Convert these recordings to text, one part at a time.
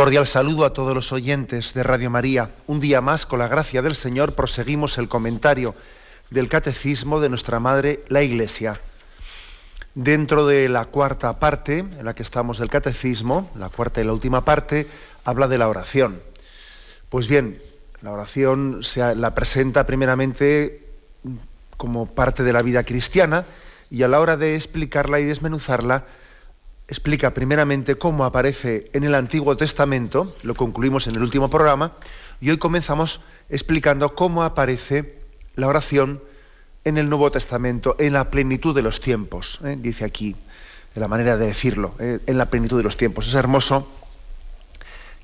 Cordial saludo a todos los oyentes de Radio María. Un día más, con la gracia del Señor, proseguimos el comentario del Catecismo de nuestra Madre, la Iglesia. Dentro de la cuarta parte en la que estamos del Catecismo, la cuarta y la última parte, habla de la oración. Pues bien, la oración se la presenta primeramente como parte de la vida cristiana y a la hora de explicarla y desmenuzarla, explica primeramente cómo aparece en el Antiguo Testamento, lo concluimos en el último programa, y hoy comenzamos explicando cómo aparece la oración en el Nuevo Testamento, en la plenitud de los tiempos, ¿eh? dice aquí, la manera de decirlo, ¿eh? en la plenitud de los tiempos. Es hermoso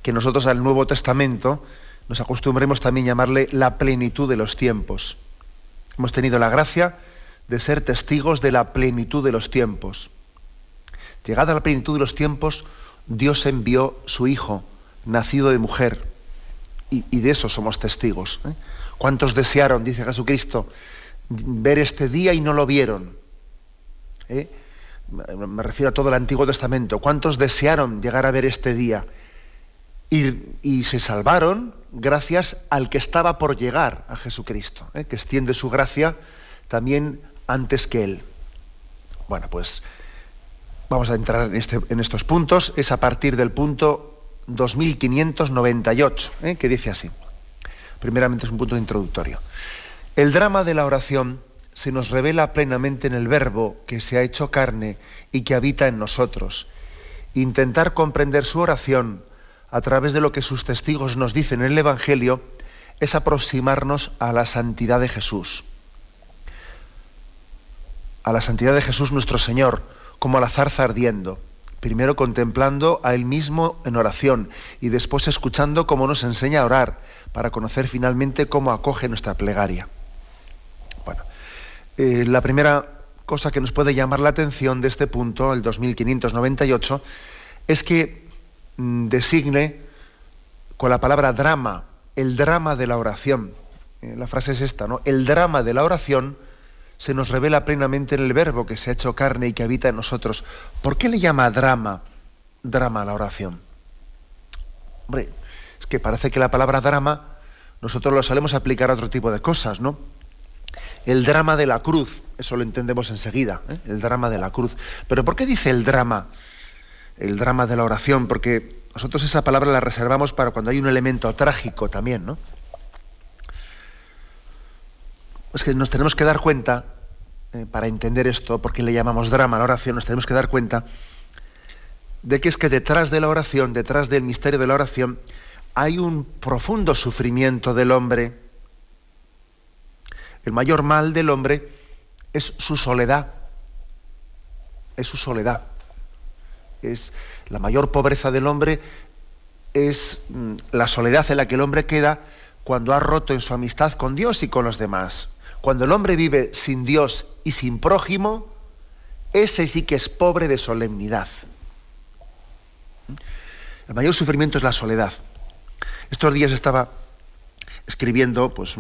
que nosotros al Nuevo Testamento nos acostumbremos también a llamarle la plenitud de los tiempos. Hemos tenido la gracia de ser testigos de la plenitud de los tiempos. Llegada la plenitud de los tiempos, Dios envió su Hijo, nacido de mujer, y, de eso somos testigos. ¿eh? ¿Cuántos desearon, dice Jesucristo, ver este día y no lo vieron? ¿Eh? Me refiero a todo el Antiguo Testamento. ¿Cuántos desearon llegar a ver este día? Y, se salvaron gracias al que estaba por llegar a Jesucristo, ¿eh? que extiende su gracia también antes que Él. Bueno, pues vamos a entrar en, este, en estos puntos, es a partir del punto 2598, ¿eh? que dice así. Primeramente es un punto introductorio. El drama de la oración se nos revela plenamente en el verbo que se ha hecho carne y que habita en nosotros. Intentar comprender su oración a través de lo que sus testigos nos dicen en el Evangelio es aproximarnos a la santidad de Jesús. A la santidad de Jesús nuestro Señor, como la zarza ardiendo, primero contemplando a Él mismo en oración y después escuchando cómo nos enseña a orar, para conocer finalmente cómo acoge nuestra plegaria. Bueno, eh, la primera cosa que nos puede llamar la atención de este punto, el 2598, es que mm, designe con la palabra drama, el drama de la oración. Eh, la frase es esta, ¿no? El drama de la oración se nos revela plenamente en el verbo que se ha hecho carne y que habita en nosotros. ¿Por qué le llama drama, drama a la oración? Hombre, es que parece que la palabra drama nosotros lo solemos aplicar a otro tipo de cosas, ¿no? El drama de la cruz, eso lo entendemos enseguida, ¿eh? el drama de la cruz. Pero ¿por qué dice el drama? El drama de la oración, porque nosotros esa palabra la reservamos para cuando hay un elemento trágico también, ¿no? Es que nos tenemos que dar cuenta, eh, para entender esto, porque le llamamos drama a la oración, nos tenemos que dar cuenta de que es que detrás de la oración, detrás del misterio de la oración, hay un profundo sufrimiento del hombre. El mayor mal del hombre es su soledad. Es su soledad. Es la mayor pobreza del hombre es mm, la soledad en la que el hombre queda cuando ha roto en su amistad con Dios y con los demás. Cuando el hombre vive sin Dios y sin prójimo, ese sí que es pobre de solemnidad. El mayor sufrimiento es la soledad. Estos días estaba escribiendo pues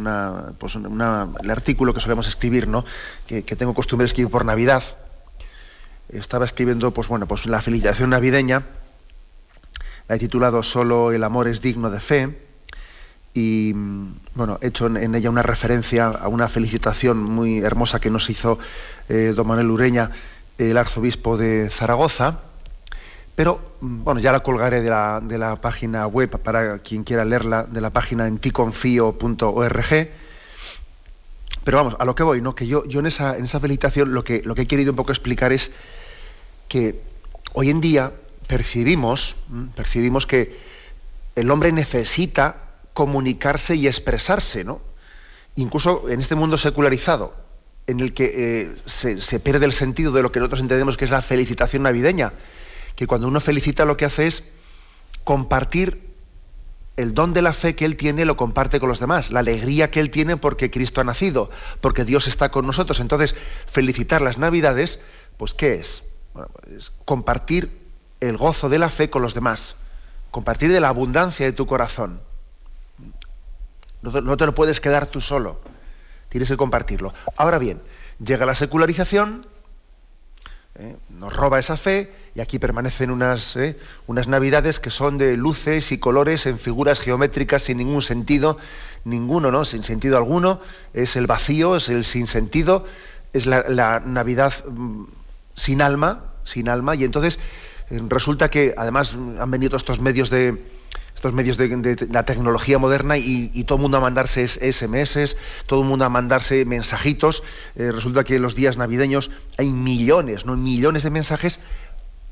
pues el artículo que solemos escribir, ¿no? que, tengo costumbre de escribir por Navidad. Estaba escribiendo pues, bueno, pues la felicitación navideña. La he titulado Solo el amor es digno de fe y bueno, he hecho en, ella una referencia a una felicitación muy hermosa que nos hizo eh, don Manuel Ureña, el arzobispo de Zaragoza, pero bueno, ya la colgaré de la, de la página web para quien quiera leerla, de la página en ticonfío.org. Pero vamos, a lo que voy, ¿no? Que yo, yo en, esa, en esa felicitación lo que, lo que he querido un poco explicar es que hoy en día percibimos, percibimos que el hombre necesita comunicarse y expresarse, ¿no? Incluso en este mundo secularizado, en el que eh, se, pierde el sentido de lo que nosotros entendemos que es la felicitación navideña, que cuando uno felicita lo que hace es compartir el don de la fe que él tiene lo comparte con los demás, la alegría que él tiene porque Cristo ha nacido, porque Dios está con nosotros. Entonces, felicitar las Navidades, pues ¿qué es? es compartir el gozo de la fe con los demás, compartir de la abundancia de tu corazón. No te, lo puedes quedar tú solo, tienes que compartirlo. Ahora bien, llega la secularización, ¿eh? nos roba esa fe y aquí permanecen unas, ¿eh? unas navidades que son de luces y colores en figuras geométricas sin ningún sentido, ninguno, ¿no? Sin sentido alguno, es el vacío, es el sinsentido, es la, Navidad mm, sin alma, sin alma, y entonces eh, resulta que además han venido estos medios de, estos medios de, la tecnología moderna y, todo el mundo a mandarse SMS, todo el mundo a mandarse mensajitos. Eh, resulta que en los días navideños hay millones, no millones de mensajes,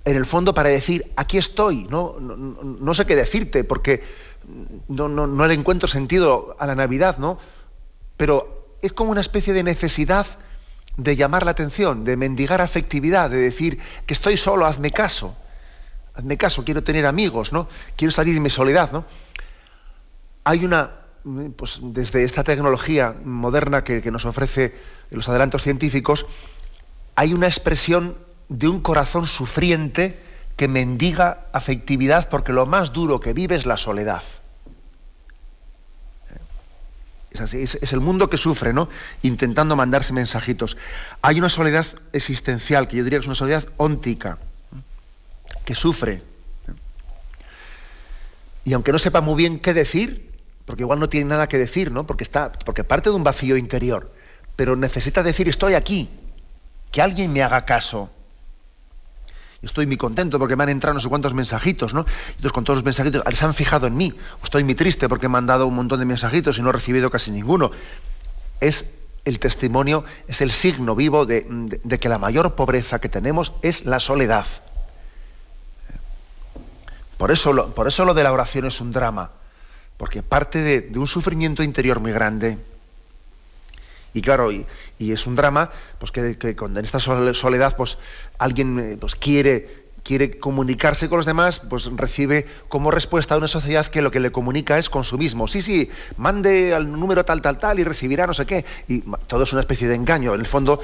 en el fondo para decir, aquí estoy, no, no, sé qué decirte, porque no, no, le encuentro sentido a la Navidad, ¿no? Pero es como una especie de necesidad de llamar la atención, de mendigar afectividad, de decir que estoy solo, hazme caso hazme caso, quiero tener amigos, ¿no? Quiero salir de mi soledad. Hay una, pues desde esta tecnología moderna que, nos ofrece los adelantos científicos, hay una expresión de un corazón sufriente que mendiga afectividad porque lo más duro que vive es la soledad. Es, el mundo que sufre, ¿no? Intentando mandarse mensajitos. Hay una soledad existencial, que yo diría que es una soledad óntica que sufre. Y aunque no sepa muy bien qué decir, porque igual no tiene nada que decir, ¿no? Porque está, porque parte de un vacío interior, pero necesita decir estoy aquí, que alguien me haga caso. Estoy muy contento porque me han entrado no sé cuántos mensajitos, ¿no? Entonces con todos los mensajitos se han fijado en mí. estoy muy triste porque me han dado un montón de mensajitos y no he recibido casi ninguno. Es el testimonio, es el signo vivo de que la mayor pobreza que tenemos es la soledad. Por eso, lo, por eso lo de la oración es un drama, porque parte de, un sufrimiento interior muy grande. Y claro, y, es un drama, pues que, que, en esta soledad, pues alguien eh, pues, quiere quiere comunicarse con los demás, pues recibe como respuesta a una sociedad que lo que le comunica es consumismo. Sí, sí, mande al número tal, tal, tal y recibirá no sé qué. Y todo es una especie de engaño. En el fondo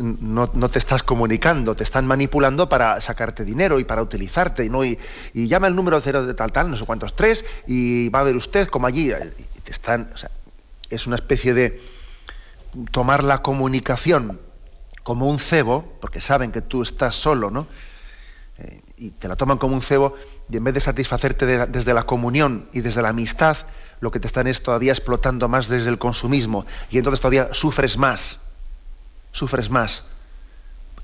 no, te estás comunicando, te están manipulando para sacarte dinero y para utilizarte. ¿no? Y, llama el número cero de tal, tal, no sé cuántos, tres, y va a ver usted como allí. te están, es una especie de tomar la comunicación como un cebo, porque saben que tú estás solo, ¿no? Y te la toman como un cebo y en vez de satisfacerte desde la comunión y desde la amistad, lo que te están es todavía explotando más desde el consumismo y entonces todavía sufres más, sufres más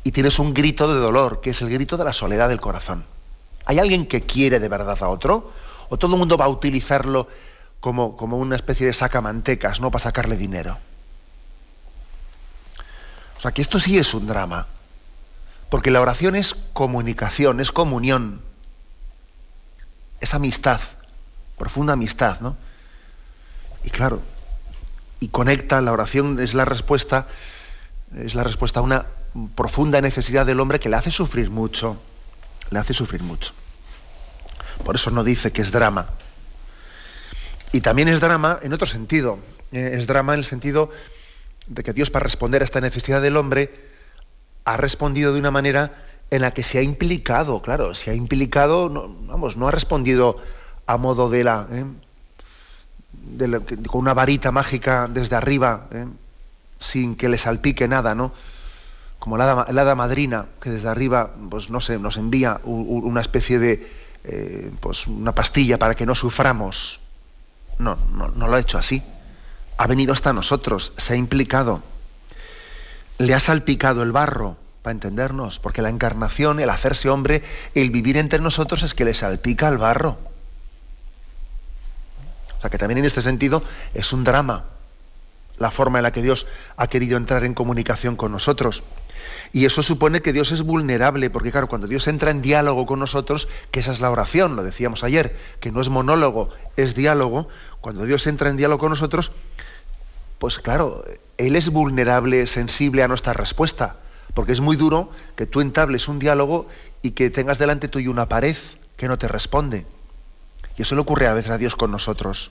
y tienes un grito de dolor, que es el grito de la soledad del corazón. ¿Hay alguien que quiere de verdad a otro? ¿O todo el mundo va a utilizarlo como, como una especie de sacamantecas, ¿no? Para sacarle dinero. O sea que esto sí es un drama. Porque la oración es comunicación, es comunión, es amistad, profunda amistad, ¿no? Y claro, y conecta, la oración es la respuesta, es la respuesta a una profunda necesidad del hombre que le hace sufrir mucho, le hace sufrir mucho. Por eso no dice que es drama. Y también es drama en otro sentido, eh, es drama en el sentido de que Dios para responder a esta necesidad del hombre, ha respondido de una manera en la que se ha implicado, claro, se ha implicado, vamos, no ha respondido a modo de la, ¿eh? con una varita mágica desde arriba, ¿eh? sin que le salpique nada, ¿no? Como la hada, madrina que desde arriba, pues no sé, nos envía una especie de, eh, pues una pastilla para que no suframos. No, no, no lo ha hecho así. Ha venido hasta nosotros, se ha implicado le ha salpicado el barro, para entendernos, porque la encarnación, el hacerse hombre, el vivir entre nosotros es que le salpica el barro. O sea que también en este sentido es un drama la forma en la que Dios ha querido entrar en comunicación con nosotros. Y eso supone que Dios es vulnerable, porque claro, cuando Dios entra en diálogo con nosotros, que esa es la oración, lo decíamos ayer, que no es monólogo, es diálogo, cuando Dios entra en diálogo con nosotros, pues claro, Él es vulnerable, sensible a nuestra respuesta, porque es muy duro que tú entables un diálogo y que tengas delante tuyo una pared que no te responde. Y eso le ocurre a veces a Dios con nosotros,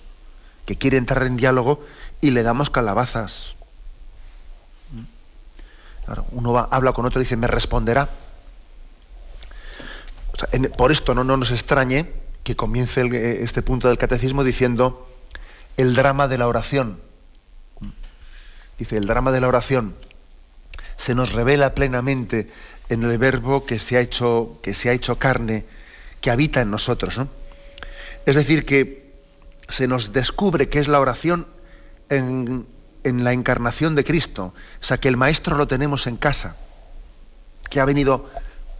que quiere entrar en diálogo y le damos calabazas. uno va, habla con otro y dice, me responderá. por esto no, no nos extrañe que comience eh, este punto del catecismo diciendo el drama de la oración. Dice, el drama de la oración se nos revela plenamente en el verbo que se ha hecho, que se ha hecho carne, que habita en nosotros. Es decir, que se nos descubre que es la oración en, la encarnación de Cristo. O sea, que el Maestro lo tenemos en casa, que ha venido,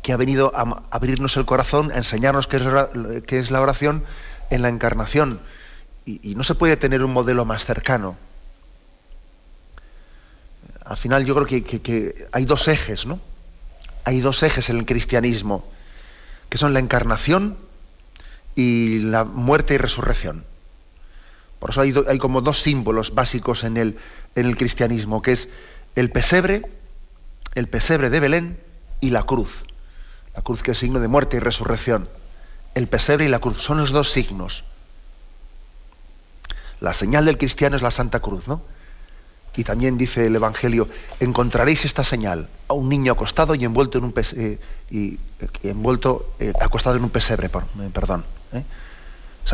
que ha venido a abrirnos el corazón, a enseñarnos qué es, qué es la oración en la encarnación. y no se puede tener un modelo más cercano al final yo creo que, hay dos ejes, ¿no? Hay dos ejes en el cristianismo, que son la encarnación y la muerte y resurrección. Por eso hay, como dos símbolos básicos en el, en el cristianismo, que es el pesebre, el pesebre de Belén y la cruz. La cruz que es signo de muerte y resurrección. El pesebre y la cruz son los dos signos. La señal del cristiano es la Santa Cruz, ¿no? Y también dice el Evangelio, encontraréis esta señal, a un niño acostado y envuelto en un eh, y, envuelto eh, acostado en un pesebre, eh, perdón.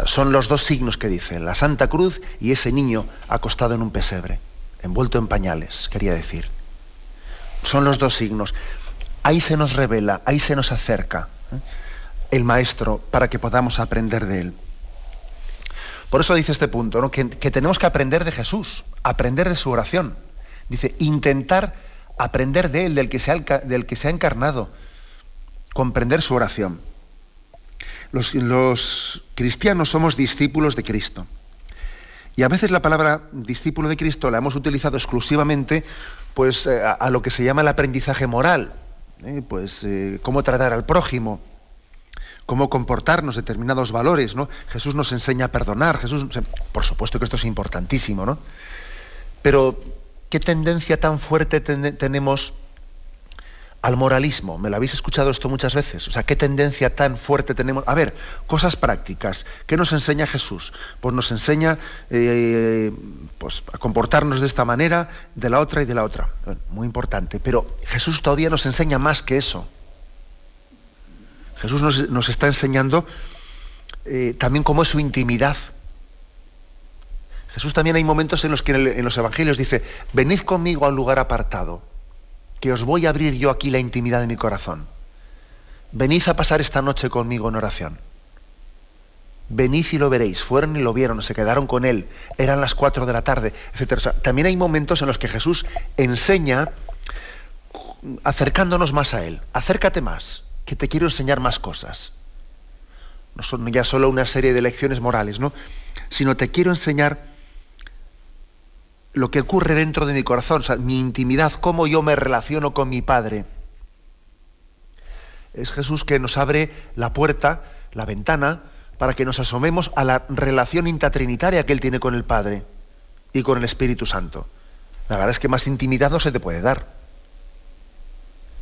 son los dos signos que dice, la Santa Cruz y ese niño acostado en un pesebre, envuelto en pañales, quería decir. Son los dos signos. Ahí se nos revela, ahí se nos acerca el Maestro para que podamos aprender de él. Por eso dice este punto, que, tenemos que aprender de Jesús, aprender de su oración. Dice, intentar aprender de Él, del que se ha, encarnado, comprender su oración. Los, cristianos somos discípulos de Cristo. Y a veces la palabra discípulo de Cristo la hemos utilizado exclusivamente pues, eh, a, lo que se llama el aprendizaje moral, ¿eh? pues eh, cómo tratar al prójimo, cómo comportarnos, determinados valores, ¿no? Jesús nos enseña a perdonar, Jesús, por supuesto que esto es importantísimo, ¿no? Pero, ¿qué tendencia tan fuerte tenemos al moralismo? Me lo habéis escuchado esto muchas veces. O sea, ¿qué tendencia tan fuerte tenemos? A ver, cosas prácticas. ¿Qué nos enseña Jesús? Pues nos enseña eh, pues, a comportarnos de esta manera, de la otra y de la otra. muy importante. Pero Jesús todavía nos enseña más que eso. Jesús nos, está enseñando eh, también cómo es su intimidad. Jesús también hay momentos en los que en, los evangelios dice, venid conmigo a un lugar apartado, que os voy a abrir yo aquí la intimidad de mi corazón. Venid a pasar esta noche conmigo en oración. Venid y lo veréis. Fueron y lo vieron, se quedaron con él. Eran las cuatro de la tarde, etc. también hay momentos en los que Jesús enseña acercándonos más a él. Acércate más que te quiero enseñar más cosas. No son ya solo una serie de lecciones morales, ¿no? Sino te quiero enseñar lo que ocurre dentro de mi corazón, mi intimidad, cómo yo me relaciono con mi Padre. Es Jesús que nos abre la puerta, la ventana, para que nos asomemos a la relación intratrinitaria que Él tiene con el Padre y con el Espíritu Santo. La verdad es que más intimidad no se te puede dar.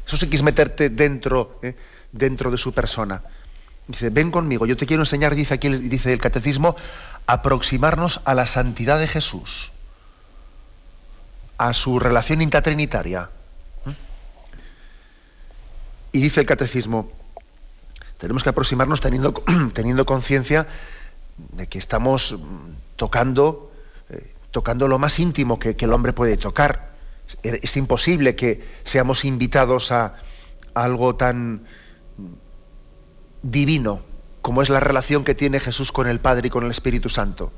Eso sí que meterte dentro, ¿eh? Dentro de su persona. Dice, ven conmigo, yo te quiero enseñar, dice aquí, dice el catecismo, aproximarnos a la santidad de Jesús, a su relación intratrinitaria. ¿Mm? Y dice el catecismo, tenemos que aproximarnos teniendo, teniendo conciencia de que estamos tocando, eh, tocando lo más íntimo que el hombre puede tocar es imposible que seamos invitados a, algo tan divino como es la relación que tiene Jesús con el Padre y con el Espíritu Santo.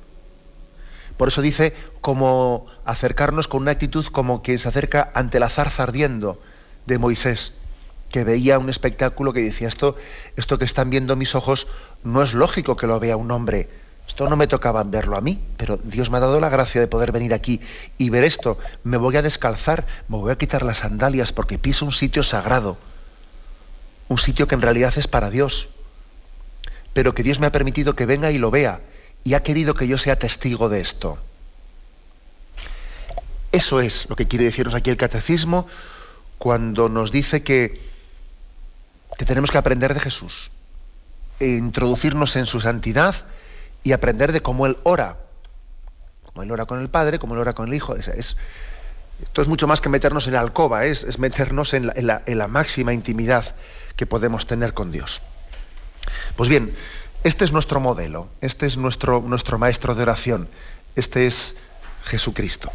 Por eso dice como acercarnos con una actitud como quien se acerca ante la zarza ardiendo de Moisés, que veía un espectáculo que decía esto, esto que están viendo mis ojos no es lógico que lo vea un hombre esto no me tocaba verlo a mí, pero Dios me ha dado la gracia de poder venir aquí y ver esto. Me voy a descalzar, me voy a quitar las sandalias porque piso un sitio sagrado, un sitio que en realidad es para Dios, pero que Dios me ha permitido que venga y lo vea y ha querido que yo sea testigo de esto. Eso es lo que quiere decirnos aquí el catecismo cuando nos dice que, que tenemos que aprender de Jesús, e introducirnos en su santidad, y aprender de cómo Él ora. Como Él ora con el Padre, como Él ora con el Hijo. Es, esto es mucho más que meternos en la alcoba, es, meternos en la, en la máxima intimidad que podemos tener con Dios. Pues bien, este es nuestro modelo, este es nuestro, nuestro maestro de oración, este es Jesucristo.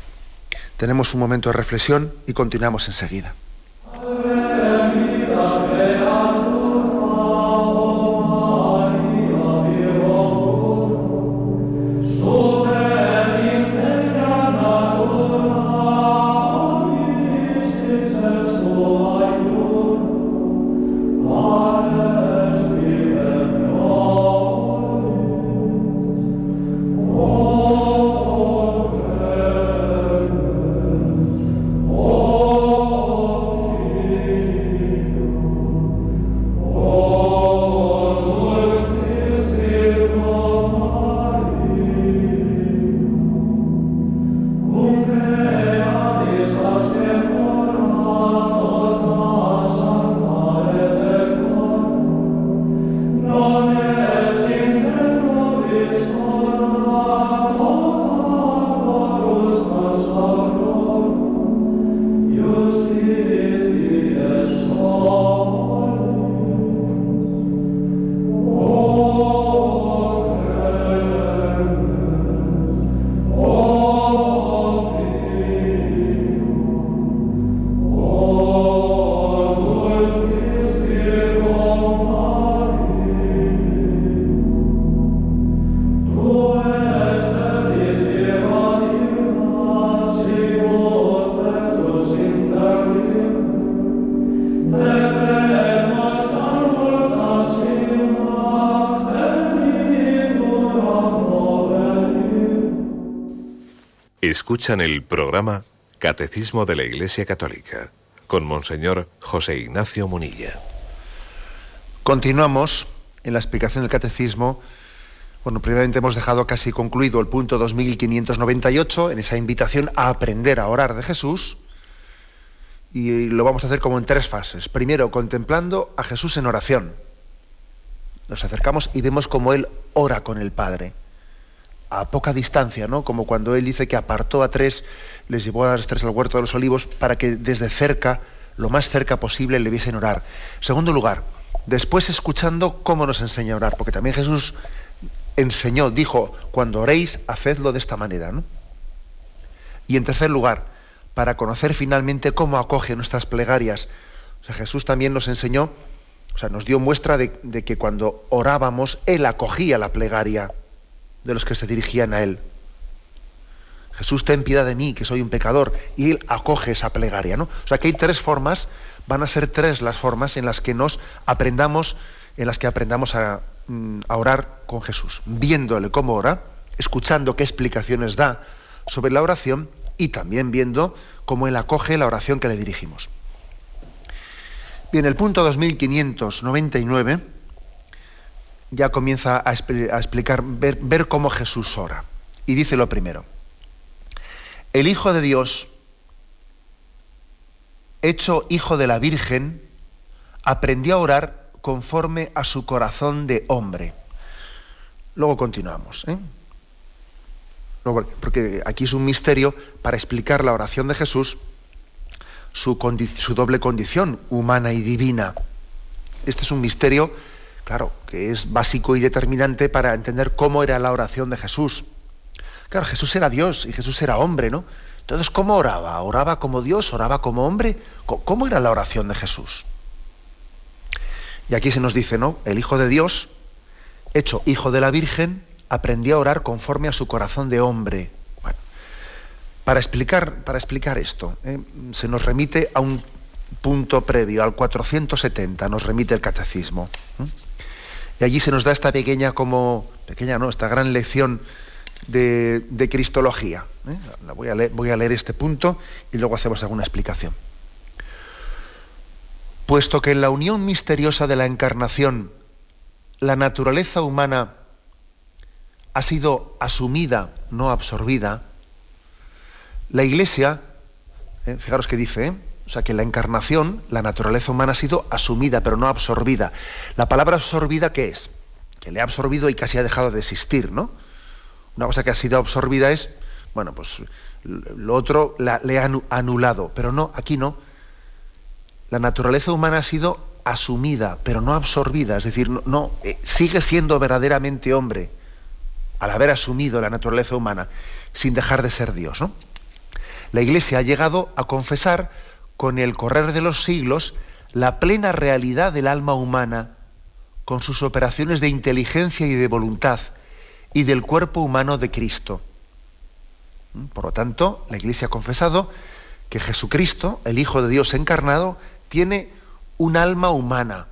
Tenemos un momento de reflexión y continuamos enseguida. Escuchan el programa Catecismo de la Iglesia Católica con Monseñor José Ignacio Munilla. Continuamos en la explicación del Catecismo. Bueno, primeramente hemos dejado casi concluido el punto 2598 en esa invitación a aprender a orar de Jesús. Y lo vamos a hacer como en tres fases. Primero, contemplando a Jesús en oración. Nos acercamos y vemos cómo Él ora con el Padre a poca distancia, ¿no? Como cuando él dice que apartó a tres, les llevó a los tres al huerto de los olivos para que desde cerca, lo más cerca posible, le viesen orar. Segundo lugar, después escuchando cómo nos enseña a orar, porque también Jesús enseñó, dijo, cuando oréis, hacedlo de esta manera, ¿no? Y en tercer lugar, para conocer finalmente cómo acoge nuestras plegarias. Jesús también nos enseñó, o sea, nos dio muestra de, de que cuando orábamos, Él acogía la plegaria de los que se dirigían a Él. Jesús, ten piedad de mí, que soy un pecador. Y Él acoge esa plegaria. ¿no? O sea que hay tres formas, van a ser tres las formas en las que nos aprendamos, en las que aprendamos a, mm, a orar con Jesús. Viéndole cómo ora, escuchando qué explicaciones da sobre la oración y también viendo cómo Él acoge la oración que le dirigimos. Bien, el punto 2599 ya comienza a, explicar, ver, cómo Jesús ora. Y dice lo primero. El Hijo de Dios, hecho Hijo de la Virgen, aprendió a orar conforme a su corazón de hombre. Luego continuamos. ¿eh? porque aquí es un misterio para explicar la oración de Jesús, su, su doble condición, humana y divina. Este es un misterio claro, que es básico y determinante para entender cómo era la oración de Jesús. Claro, Jesús era Dios y Jesús era hombre, ¿no? Entonces, ¿cómo oraba? ¿Oraba como Dios? ¿Oraba como hombre? ¿Cómo era la oración de Jesús? Y aquí se nos dice, ¿no? El Hijo de Dios, hecho Hijo de la Virgen, aprendió a orar conforme a su corazón de hombre. Bueno, para explicar, para explicar esto, ¿eh? se nos remite a un punto previo, al 470, nos remite el catecismo. ¿eh? Y allí se nos da esta pequeña como, pequeña no, esta gran lección de, Cristología. ¿eh? voy, a leer, este punto y luego hacemos alguna explicación. Puesto que en la unión misteriosa de la encarnación la naturaleza humana ha sido asumida, no absorbida, la Iglesia, ¿eh? fijaros que dice, ¿eh? O sea que la encarnación, la naturaleza humana ha sido asumida, pero no absorbida. ¿La palabra absorbida qué es? que le ha absorbido y casi ha dejado de existir, ¿no? Una cosa que ha sido absorbida es, bueno, pues lo otro le ha anulado, pero no, aquí no. La naturaleza humana ha sido asumida, pero no absorbida, es decir, no, eh, sigue siendo verdaderamente hombre al haber asumido la naturaleza humana, sin dejar de ser Dios. ¿no? La Iglesia ha llegado a confesar con el correr de los siglos la plena realidad del alma humana, con sus operaciones de inteligencia y de voluntad, y del cuerpo humano de Cristo. ¿Mm? Por lo tanto, la Iglesia ha confesado que Jesucristo, el Hijo de Dios encarnado, tiene un alma humana,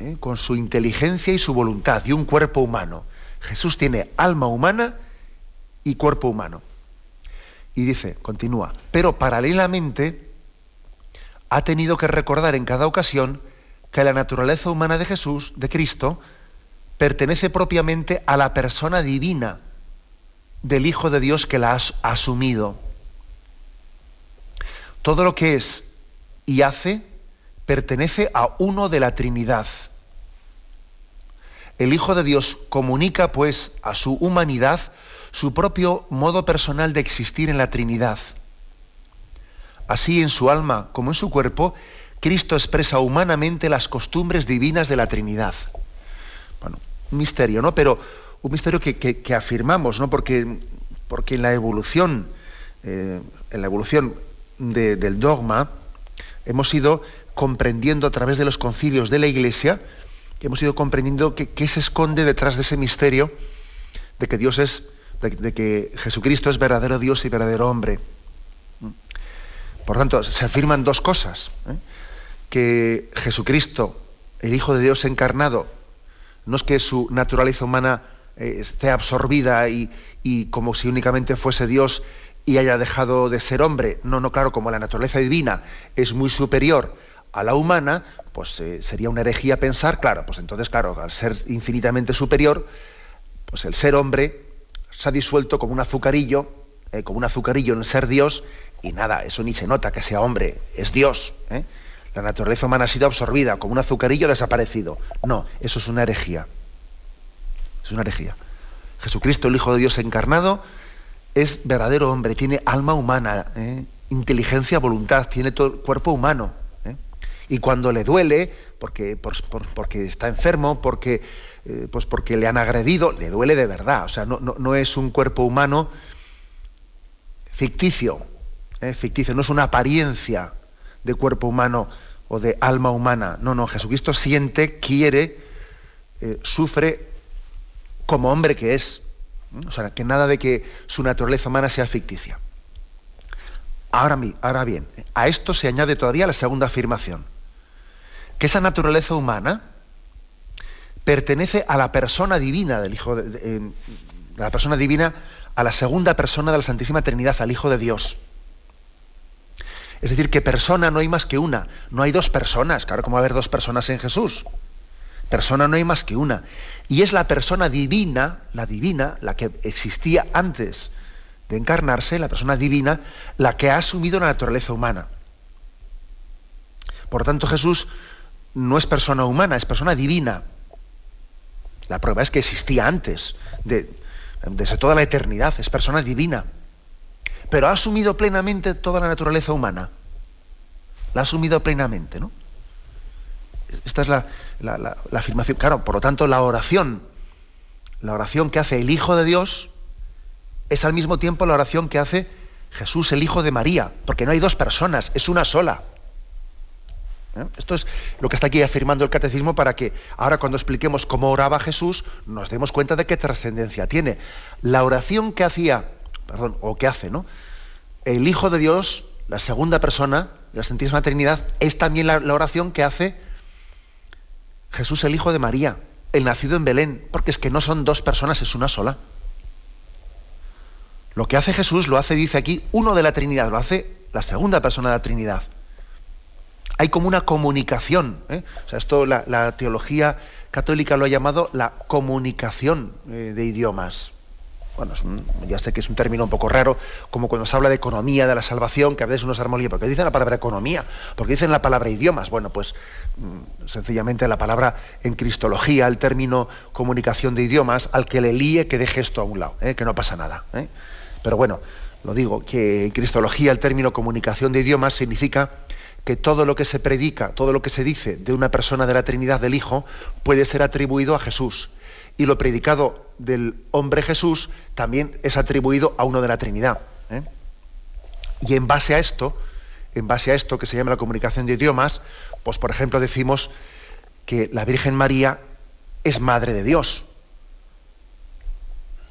¿eh? con su inteligencia y su voluntad, y un cuerpo humano. Jesús tiene alma humana y cuerpo humano. Y dice, continúa, pero paralelamente ha tenido que recordar en cada ocasión que la naturaleza humana de Jesús, de Cristo, pertenece propiamente a la persona divina del Hijo de Dios que la ha asumido. Todo lo que es y hace pertenece a uno de la Trinidad. El Hijo de Dios comunica, pues, a su humanidad su propio modo personal de existir en la Trinidad. Así, en su alma como en su cuerpo, Cristo expresa humanamente las costumbres divinas de la Trinidad. Bueno, un misterio, ¿no? Pero un misterio que, afirmamos, ¿no? Porque, porque en la evolución, eh, en la evolución del dogma, hemos ido comprendiendo a través de los concilios de la Iglesia, hemos ido comprendiendo qué se esconde detrás de ese misterio de que Dios es, de, que Jesucristo es verdadero Dios y verdadero hombre. Por tanto, se afirman dos cosas. ¿eh? Que Jesucristo, el Hijo de Dios encarnado, no es que su naturaleza humana eh, esté absorbida y, y, como si únicamente fuese Dios y haya dejado de ser hombre. No, no, claro, como la naturaleza divina es muy superior a la humana, pues eh, sería una herejía pensar, claro, pues entonces, claro, al ser infinitamente superior, pues el ser hombre se ha disuelto como un azucarillo, como un azucarillo en ser Dios, y nada, eso ni se nota que sea hombre, es Dios. ¿eh? La naturaleza humana ha sido absorbida como un azucarillo desaparecido. No, eso es una herejía. Es una herejía. Jesucristo, el Hijo de Dios encarnado, es verdadero hombre, tiene alma humana, inteligencia, voluntad, tiene todo el cuerpo humano y cuando le duele, porque, porque está enfermo, porque, eh, pues porque le han agredido, le duele de verdad. O sea, no, es un cuerpo humano ficticio, ¿eh? ficticio, no es una apariencia de cuerpo humano o de alma humana. No, no, Jesucristo siente, quiere, eh, sufre como hombre que es. O sea, que nada de que su naturaleza humana sea ficticia. Ahora, ahora bien, a esto se añade todavía la segunda afirmación que esa naturaleza humana pertenece a la persona divina del Hijo de, la persona divina, a la segunda persona de la Santísima Trinidad, al Hijo de Dios. Es decir, que persona no hay más que una, no hay dos personas, claro, como va a haber dos personas en Jesús. Persona no hay más que una. Y es la persona divina, la divina, la que existía antes de encarnarse, la persona divina, la que ha asumido la naturaleza humana. Por tanto, Jesús no es persona humana, es persona divina. La prueba es que existía antes, de, desde toda la eternidad, es persona divina. Pero ha asumido plenamente toda la naturaleza humana. La ha asumido plenamente, ¿no? Esta es la, afirmación. Claro, por lo tanto, la oración, la oración que hace el Hijo de Dios, es al mismo tiempo la oración que hace Jesús, el Hijo de María, porque no hay dos personas, es una sola. ¿eh? Esto es lo que está aquí afirmando el catecismo para que ahora cuando expliquemos cómo oraba Jesús nos demos cuenta de qué trascendencia tiene. La oración que hacía, perdón, o que hace, ¿no? El Hijo de Dios, la segunda persona de la Santísima Trinidad, es también la, oración que hace Jesús el Hijo de María, el nacido en Belén, porque es que no son dos personas, es una sola. Lo que hace Jesús lo hace, dice aquí, uno de la Trinidad, lo hace la segunda persona de la Trinidad hay como una comunicación. ¿eh? O sea, esto la, teología católica lo ha llamado la comunicación eh, de idiomas. Bueno, ya sé que es un término un poco raro, como cuando se habla de economía de la salvación, que a veces uno se armonía, porque dicen la palabra economía, porque dicen la palabra idiomas. Bueno, pues mm, sencillamente la palabra en cristología, el término comunicación de idiomas, al que le líe que deje esto a un lado, ¿eh? que no pasa nada. ¿eh? Pero bueno, lo digo, que en cristología el término comunicación de idiomas significa que todo lo que se predica, todo lo que se dice de una persona de la Trinidad del Hijo puede ser atribuido a Jesús y lo predicado del hombre Jesús también es atribuido a uno de la Trinidad. ¿eh? Y en base a esto, en base a esto que se llama la comunicación de idiomas, pues por ejemplo decimos que la Virgen María es madre de Dios.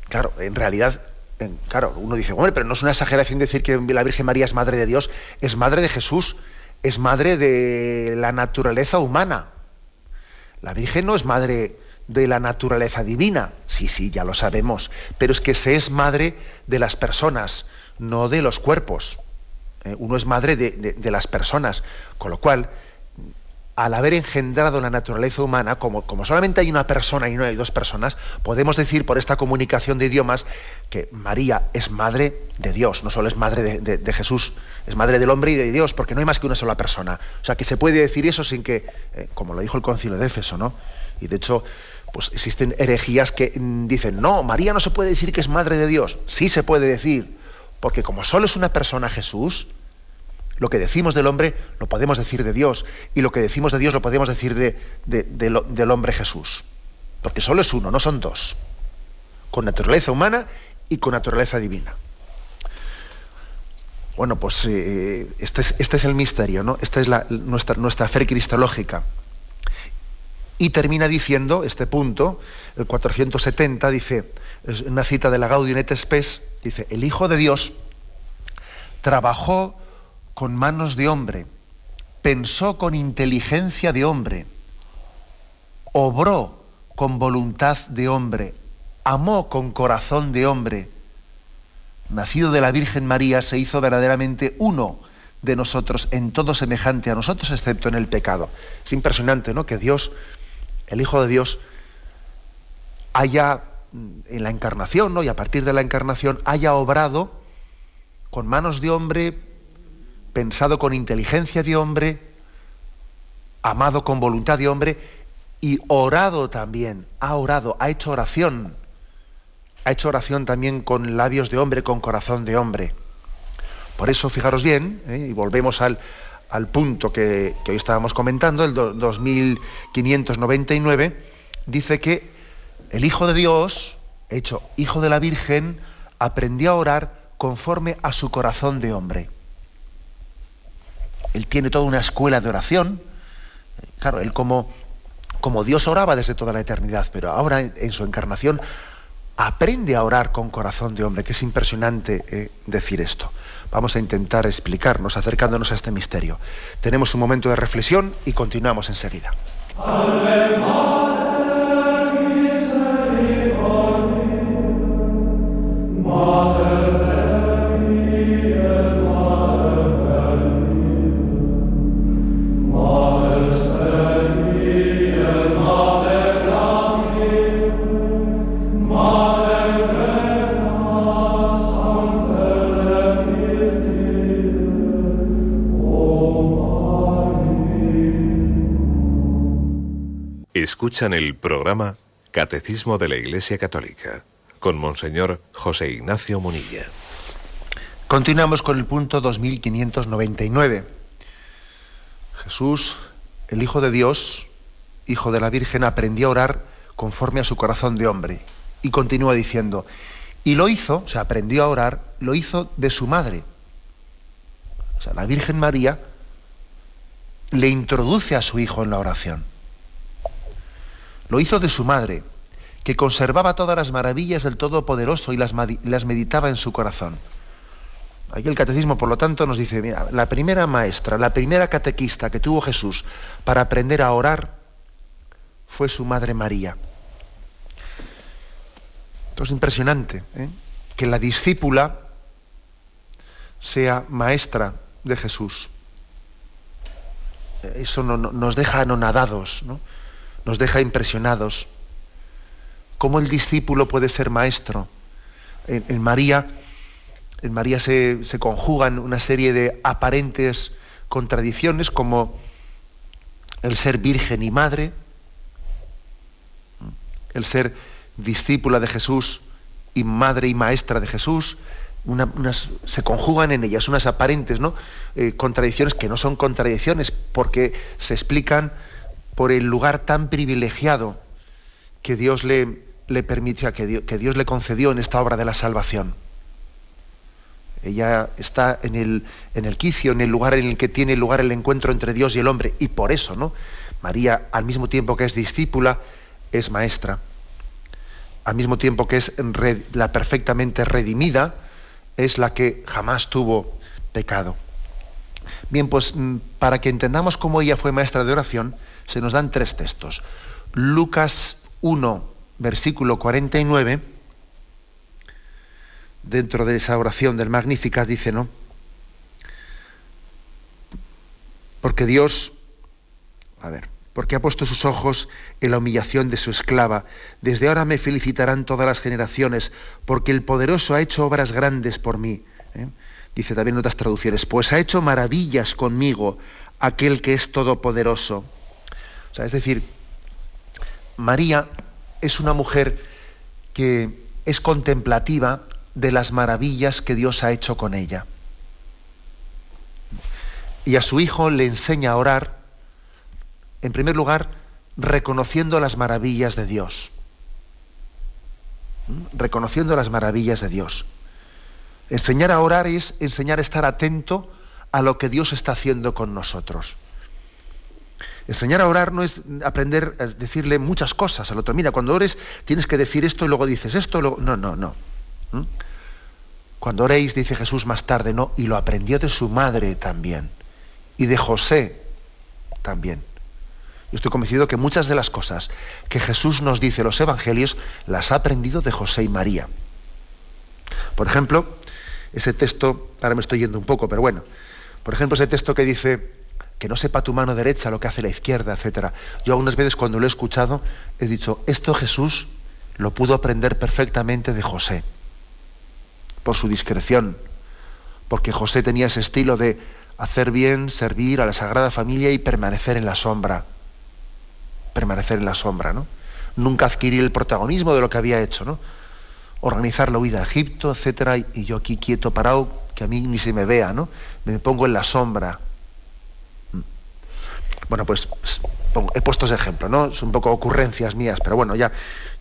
Claro, en realidad, claro, uno dice, bueno, pero no es una exageración decir que la Virgen María es madre de Dios, es madre de Jesús, es madre de la naturaleza humana. La Virgen no es madre de la naturaleza divina. Sí, sí, ya lo sabemos. Pero es que se es madre de las personas, no de los cuerpos. Eh, uno es madre de, las personas. Con lo cual, al haber engendrado la naturaleza humana, como, como, solamente hay una persona y no hay dos personas, podemos decir por esta comunicación de idiomas que María es madre de Dios, no solo es madre de, Jesús, es madre del hombre y de Dios, porque no hay más que una sola persona. O sea, que se puede decir eso sin que, eh, como lo dijo el concilio de Éfeso, ¿no? Y de hecho, pues existen herejías que mm, dicen, no, María no se puede decir que es madre de Dios. Sí se puede decir, porque como solo es una persona Jesús, lo que decimos del hombre lo podemos decir de Dios, y lo que decimos de Dios lo podemos decir de, del hombre Jesús, porque solo es uno, no son dos, con naturaleza humana y con naturaleza divina. Bueno, pues eh, este, es, este, es, el misterio, ¿no? Esta es nuestra, nuestra fe cristológica. Y termina diciendo, este punto, el 470, dice, es una cita de la Gaudium et Spes, dice, el Hijo de Dios trabajó con manos de hombre, pensó con inteligencia de hombre, obró con voluntad de hombre, amó con corazón de hombre, nacido de la Virgen María, se hizo verdaderamente uno de nosotros, en todo semejante a nosotros, excepto en el pecado. Es impresionante, ¿no? Que Dios el Hijo de Dios haya en la encarnación, ¿no? Y a partir de la encarnación haya obrado con manos de hombre, pensado con inteligencia de hombre, amado con voluntad de hombre y orado también, ha orado, ha hecho oración, ha hecho oración también con labios de hombre, con corazón de hombre. Por eso, fijaros bien, ¿eh? y volvemos al, al punto que, hoy estábamos comentando, el 2599, dice que el Hijo de Dios, hecho Hijo de la Virgen, aprendió a orar conforme a su corazón de hombre. Él tiene toda una escuela de oración. Claro, él como, Dios oraba desde toda la eternidad, pero ahora en, su encarnación aprende a orar con corazón de hombre, que es impresionante eh, decir esto. Vamos a intentar explicarnos acercándonos a este misterio. Tenemos un momento de reflexión y continuamos enseguida. Escuchan el programa Catecismo de la Iglesia Católica con Monseñor José Ignacio Munilla. Continuamos con el punto 2599. Jesús, el Hijo de Dios, Hijo de la Virgen, aprendió a orar conforme a su corazón de hombre. Y continúa diciendo, y lo hizo, o sea, aprendió a orar, lo hizo de su madre. O sea, la Virgen María le introduce a su Hijo en la oración. Lo hizo de su madre, que conservaba todas las maravillas del Todopoderoso y las, meditaba en su corazón. Aquí el catecismo, por lo tanto, nos dice, mira, la primera maestra, la primera catequista que tuvo Jesús para aprender a orar fue su madre María. Esto es impresionante, ¿eh? que la discípula sea maestra de Jesús. Eso nos deja anonadados, ¿no? Nos deja impresionados. ¿Cómo el discípulo puede ser maestro? En, María, en María se, conjugan una serie de aparentes contradicciones como el ser virgen y madre, el ser discípula de Jesús y madre y maestra de Jesús, unas, se conjugan en ellas unas aparentes ¿no? Eh, contradicciones que no son contradicciones porque se explican por el lugar tan privilegiado que Dios le, permitió, que Dios, le concedió en esta obra de la salvación. Ella está en el, en el quicio, en el lugar en el que tiene lugar el encuentro entre Dios y el hombre, y por eso, ¿no? María, al mismo tiempo que es discípula, es maestra. Al mismo tiempo que es la perfectamente redimida, es la que jamás tuvo pecado. Bien, pues mm, para que entendamos cómo ella fue maestra de oración, se nos dan tres textos. Lucas 1, versículo 49, dentro de esa oración del Magnífica, dice, ¿no? Porque Dios, a ver, porque ha puesto sus ojos en la humillación de su esclava. Desde ahora me felicitarán todas las generaciones, porque el poderoso ha hecho obras grandes por mí. ¿eh? Dice también en otras traducciones, pues ha hecho maravillas conmigo aquel que es todopoderoso. O sea, es decir, María es una mujer que es contemplativa de las maravillas que Dios ha hecho con ella. Y a su hijo le enseña a orar, en primer lugar, reconociendo las maravillas de Dios. ¿Mm? Reconociendo las maravillas de Dios. Enseñar a orar es enseñar a estar atento a lo que Dios está haciendo con nosotros. Enseñar a orar no es aprender a decirle muchas cosas al otro. Mira, cuando ores tienes que decir esto y luego dices esto. Luego... No, no, no. ¿Mm? Cuando oréis, dice Jesús más tarde, no, y lo aprendió de su madre también. Y de José también. Yo estoy convencido que muchas de las cosas que Jesús nos dice en los evangelios las ha aprendido de José y María. Por ejemplo, ese texto, ahora me estoy yendo un poco, pero bueno, por ejemplo, ese texto que dice, que no sepa tu mano derecha lo que hace la izquierda, etcétera. Yo algunas veces cuando lo he escuchado he dicho, esto Jesús lo pudo aprender perfectamente de José, por su discreción, porque José tenía ese estilo de hacer bien, servir a la Sagrada Familia y permanecer en la sombra. Permanecer en la sombra, ¿no? Nunca adquirir el protagonismo de lo que había hecho, ¿no? Organizar la huida a Egipto, etcétera, y yo aquí quieto, parado, que a mí ni se me vea, ¿no? Me pongo en la sombra, bueno, pues he puesto ese ejemplo, ¿no? Son un poco ocurrencias mías, pero bueno, ya,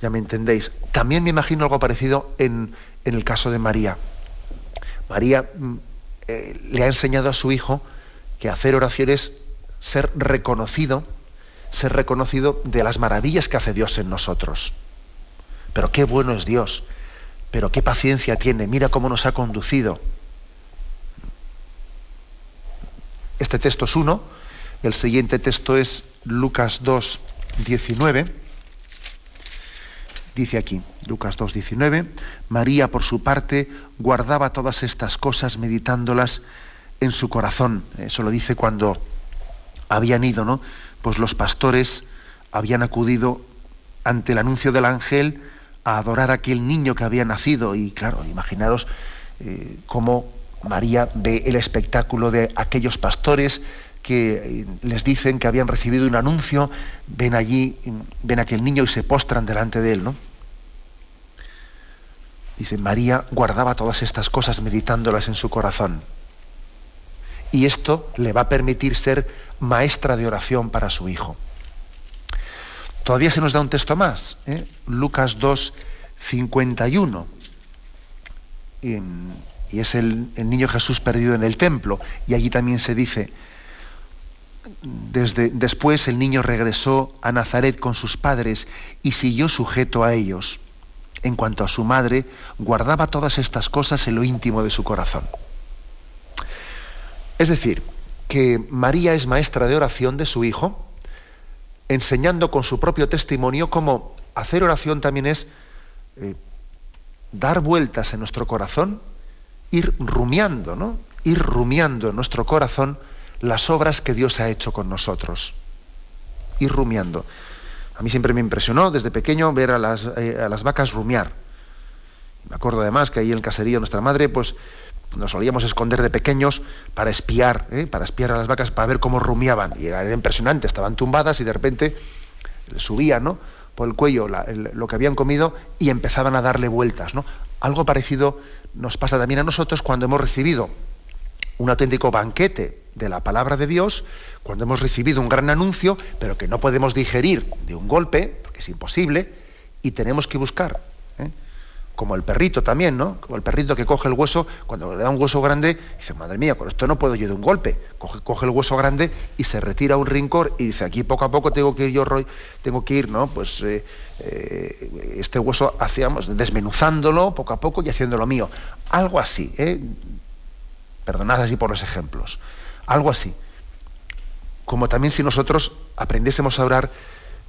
ya me entendéis. También me imagino algo parecido en, el caso de María. María mm, eh, le ha enseñado a su hijo que hacer oraciones, ser reconocido, ser reconocido de las maravillas que hace Dios en nosotros. Pero qué bueno es Dios, pero qué paciencia tiene, mira cómo nos ha conducido. Este texto es uno, el siguiente texto es Lucas 2, 19. Dice aquí, Lucas 2, 19, María por su parte guardaba todas estas cosas meditándolas en su corazón. Eso lo dice cuando habían ido, ¿no? Pues los pastores habían acudido ante el anuncio del ángel a adorar a aquel niño que había nacido. Y claro, imaginaros eh, cómo María ve el espectáculo de aquellos pastores que eh, les dicen que habían recibido un anuncio, ven allí, ven a aquel niño y se postran delante de él, ¿no? Dice, María guardaba todas estas cosas meditándolas en su corazón. Y esto le va a permitir ser maestra de oración para su hijo. Todavía se nos da un texto más, ¿eh? Lucas 2, 51. Y, y es el, el niño Jesús perdido en el templo. Y allí también se dice, desde, después el niño regresó a Nazaret con sus padres y siguió sujeto a ellos. En cuanto a su madre, guardaba todas estas cosas en lo íntimo de su corazón. Es decir, que María es maestra de oración de su hijo, enseñando con su propio testimonio cómo hacer oración también es eh, dar vueltas en nuestro corazón, ir rumiando, ¿no? Ir rumiando en nuestro corazón las obras que Dios ha hecho con nosotros. Ir rumiando. A mí siempre me impresionó desde pequeño ver a las, eh, a las vacas rumiar. Me acuerdo además que ahí en el caserío nuestra madre, pues nos solíamos esconder de pequeños para espiar, ¿eh? para espiar a las vacas, para ver cómo rumiaban. Y era impresionante, estaban tumbadas y de repente subían, ¿no? por el cuello lo que habían comido y empezaban a darle vueltas. ¿no? Algo parecido nos pasa también a nosotros cuando hemos recibido un auténtico banquete de la palabra de Dios, cuando hemos recibido un gran anuncio, pero que no podemos digerir de un golpe, porque es imposible, y tenemos que buscar. ¿eh? Como el perrito también, ¿no? Como el perrito que coge el hueso, cuando le da un hueso grande, dice, madre mía, con esto no puedo yo de un golpe. Coge, el hueso grande y se retira a un rincón y dice, aquí poco a poco tengo que ir yo, tengo que ir, ¿no? Pues eh, eh, este hueso hacíamos, desmenuzándolo poco a poco y haciéndolo mío. Algo así, ¿eh? Perdonad así por los ejemplos. Algo así. Como también si nosotros aprendiésemos a orar,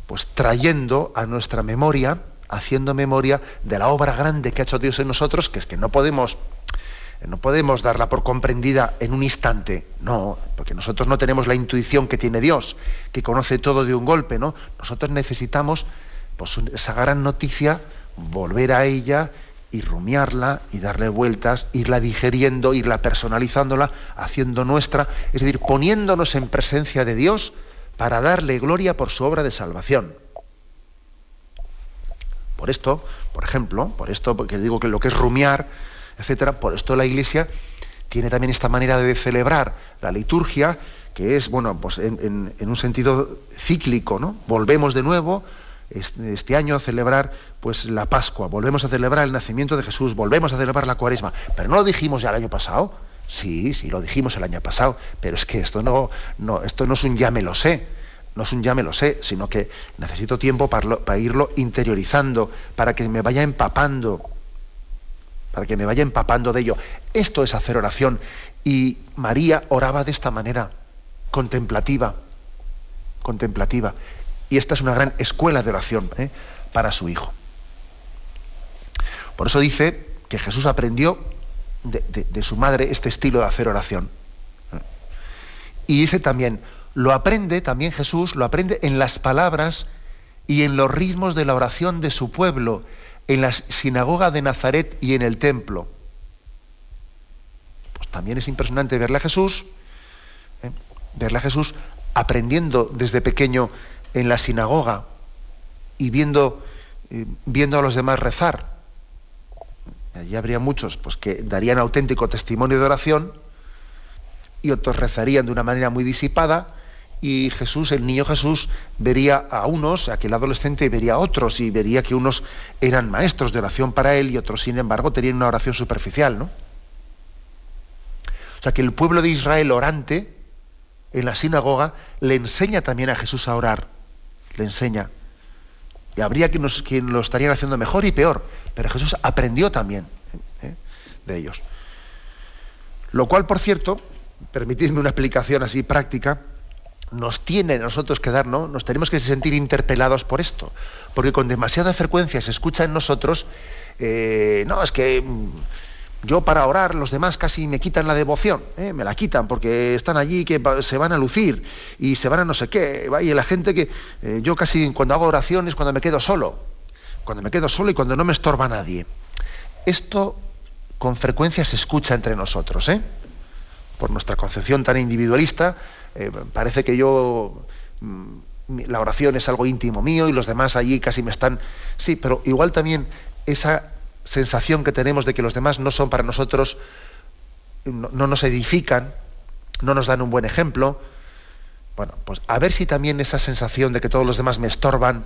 pues trayendo a nuestra memoria, haciendo memoria de la obra grande que ha hecho Dios en nosotros, que es que no podemos no podemos darla por comprendida en un instante, no, porque nosotros no tenemos la intuición que tiene Dios, que conoce todo de un golpe, ¿no? Nosotros necesitamos pues, esa gran noticia, volver a ella y rumiarla y darle vueltas, irla digeriendo, irla personalizándola, haciendo nuestra, es decir, poniéndonos en presencia de Dios para darle gloria por su obra de salvación. Por esto, por ejemplo, por esto, porque digo que lo que es rumiar, etcétera, por esto la Iglesia tiene también esta manera de celebrar la liturgia, que es, bueno, pues en, un sentido cíclico, ¿no? Volvemos de nuevo este, año a celebrar pues la Pascua, volvemos a celebrar el nacimiento de Jesús, volvemos a celebrar la Cuaresma, pero no lo dijimos ya el año pasado. Sí, sí, lo dijimos el año pasado, pero es que esto no, no, esto no es un ya me lo sé no es un ya me lo sé, sino que necesito tiempo para, irlo interiorizando, para que me vaya empapando, para que me vaya empapando de ello. Esto es hacer oración. Y María oraba de esta manera, contemplativa, contemplativa. Y esta es una gran escuela de oración ¿eh? para su hijo. Por eso dice que Jesús aprendió de su madre este estilo de hacer oración. Y dice también, lo aprende también Jesús, lo aprende en las palabras y en los ritmos de la oración de su pueblo, en la sinagoga de Nazaret y en el templo. Pues también es impresionante verle a Jesús, ¿eh? verle a Jesús aprendiendo desde pequeño en la sinagoga y viendo, eh, viendo a los demás rezar. Allí habría muchos pues, que darían auténtico testimonio de oración y otros rezarían de una manera muy disipada y Jesús, el niño Jesús, vería a unos, aquel adolescente vería a otros y vería que unos eran maestros de oración para él y otros, sin embargo, tenían una oración superficial, ¿no? O sea que el pueblo de Israel orante en la sinagoga le enseña también a Jesús a orar, le enseña. Y habría quien, lo estarían haciendo mejor y peor, pero Jesús aprendió también ¿eh? de ellos. Lo cual, por cierto, permitidme una explicación así práctica, nos tiene nosotros que dar, ¿no? Nos tenemos que sentir interpelados por esto, porque con demasiada frecuencia se escucha en nosotros, eh, no, es que mm, yo para orar los demás casi me quitan la devoción, ¿eh? me la quitan porque están allí que se van a lucir y se van a no sé qué, y la gente que eh, yo casi cuando hago oraciones cuando me quedo solo, cuando me quedo solo y cuando no me estorba nadie. Esto con frecuencia se escucha entre nosotros, ¿eh? por nuestra concepción tan individualista, eh, parece que yo mm, la oración es algo íntimo mío y los demás allí casi me están. Sí, pero igual también esa sensación que tenemos de que los demás no son para nosotros, no, nos edifican, no nos dan un buen ejemplo. Bueno, pues a ver si también esa sensación de que todos los demás me estorban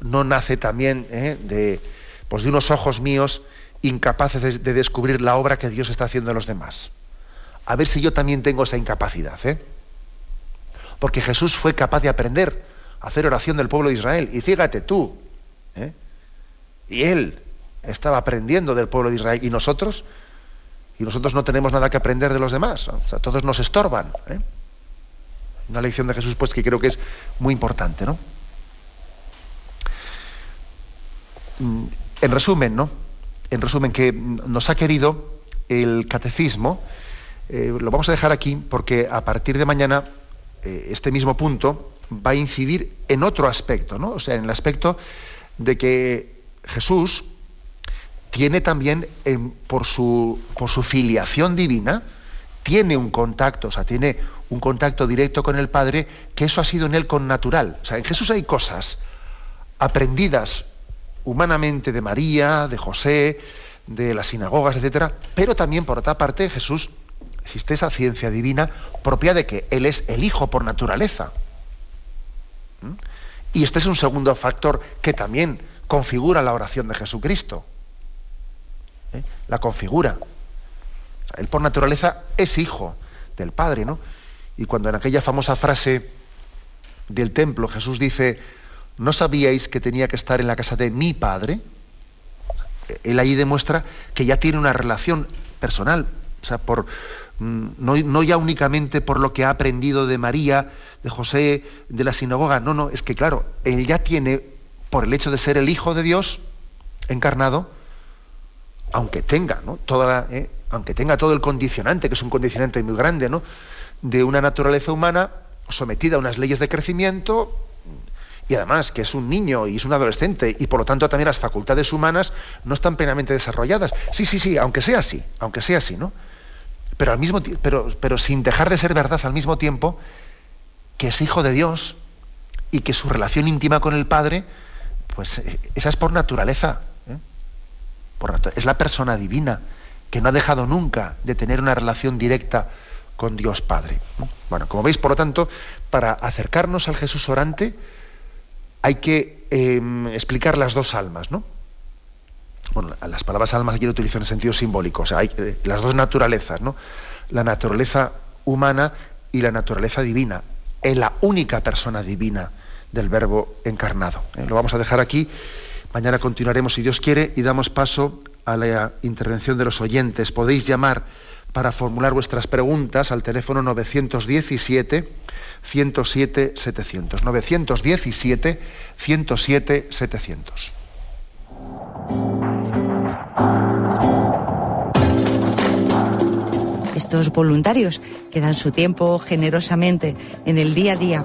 no nace también ¿eh? de, pues de unos ojos míos incapaces de, de, descubrir la obra que Dios está haciendo en los demás. A ver si yo también tengo esa incapacidad. ¿eh? porque Jesús fue capaz de aprender a hacer oración del pueblo de Israel. Y fíjate tú, ¿eh? y él estaba aprendiendo del pueblo de Israel, y nosotros, y nosotros no tenemos nada que aprender de los demás, o sea, todos nos estorban. ¿eh? Una lección de Jesús, pues, que creo que es muy importante, ¿no? Mm, en resumen, ¿no? En resumen, que nos ha querido el catecismo, eh, lo vamos a dejar aquí porque a partir de mañana eh, este mismo punto va a incidir en otro aspecto, ¿no? O sea, en el aspecto de que Jesús tiene también, por, su, por su filiación divina, tiene un contacto, o sea, tiene un contacto directo con el Padre, que eso ha sido en él con natural. O sea, en Jesús hay cosas aprendidas humanamente de María, de José, de las sinagogas, etcétera, pero también por otra parte Jesús existe esa ciencia divina propia de que él es el hijo por naturaleza. ¿Mm? Y este es un segundo factor que también configura la oración de Jesucristo. ¿Eh? La configura. él por naturaleza es hijo del Padre, ¿no? Y cuando en aquella famosa frase del templo Jesús dice, ¿no sabíais que tenía que estar en la casa de mi Padre? Él ahí demuestra que ya tiene una relación personal, o sea, por, mm, no, no, ya únicamente por lo que ha aprendido de María, de José, de la sinagoga, no, no, es que claro, él ya tiene, por el hecho de ser el Hijo de Dios encarnado, aunque tenga, ¿no? Toda eh, aunque tenga todo el condicionante, que es un condicionante muy grande, ¿no? de una naturaleza humana sometida a unas leyes de crecimiento, y además que es un niño y es un adolescente y por lo tanto también las facultades humanas no están plenamente desarrolladas. Sí, sí, sí, aunque sea así, aunque sea así, ¿no? Pero al mismo pero, pero sin dejar de ser verdad al mismo tiempo que es hijo de Dios y que su relación íntima con el Padre, pues eh, esa es por naturaleza. Es la persona divina que no ha dejado nunca de tener una relación directa con Dios Padre. Bueno, como veis, por lo tanto, para acercarnos al Jesús orante hay que em, explicar las dos almas, ¿no? Bueno, las palabras almas quiero utilizar en sentido simbólico, o sea, hay eh, las dos naturalezas, ¿no? La naturaleza humana y la naturaleza divina, en la única persona divina del Verbo encarnado. ¿eh? Lo vamos a dejar aquí. Mañana continuaremos, si Dios quiere, y damos paso a la intervención de los oyentes. Podéis llamar para formular vuestras preguntas al teléfono 917 107 700. 917 107 700. Estos voluntarios que dan su tiempo generosamente en el día a día.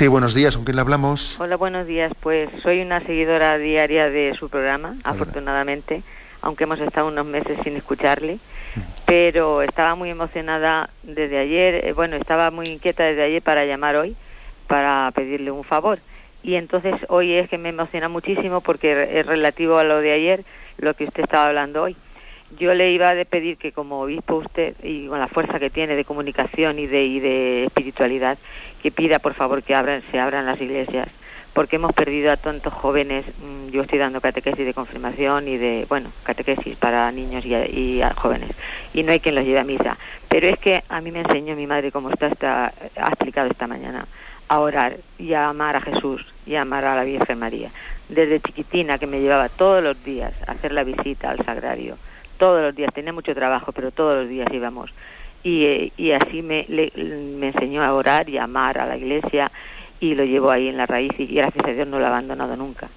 Sí, buenos días, ¿con quién le hablamos? Hola, buenos días. Pues soy una seguidora diaria de su programa, afortunadamente, aunque hemos estado unos meses sin escucharle pero estaba muy emocionada desde ayer, eh, bueno, estaba muy inquieta desde ayer para llamar hoy para pedirle un favor. Y entonces hoy es que me emociona muchísimo porque es relativo a lo de ayer, lo que usted estaba hablando hoy. Yo le iba a pedir que como obispo usted, y con la fuerza que tiene de comunicación y de, y de espiritualidad, que pida por favor que abran, se abran las iglesias porque hemos perdido a tantos jóvenes. Mm, yo estoy dando catequesis de confirmación y de, bueno, catequesis para niños y, jóvenes. Y no hay quien los lleve a misa. Pero es que a mí me enseñó mi madre, como está, está, ha explicado esta mañana, a orar y a amar a Jesús y a amar a la Virgen María. Desde chiquitina que me llevaba todos los días a hacer la visita al sagrario. Todos los días, tenía mucho trabajo, pero todos los días íbamos. Y, y así me, me enseñó a orar y a amar a la iglesia y lo llevo ahí en la raíz y gracias a Dios no lo he abandonado nunca.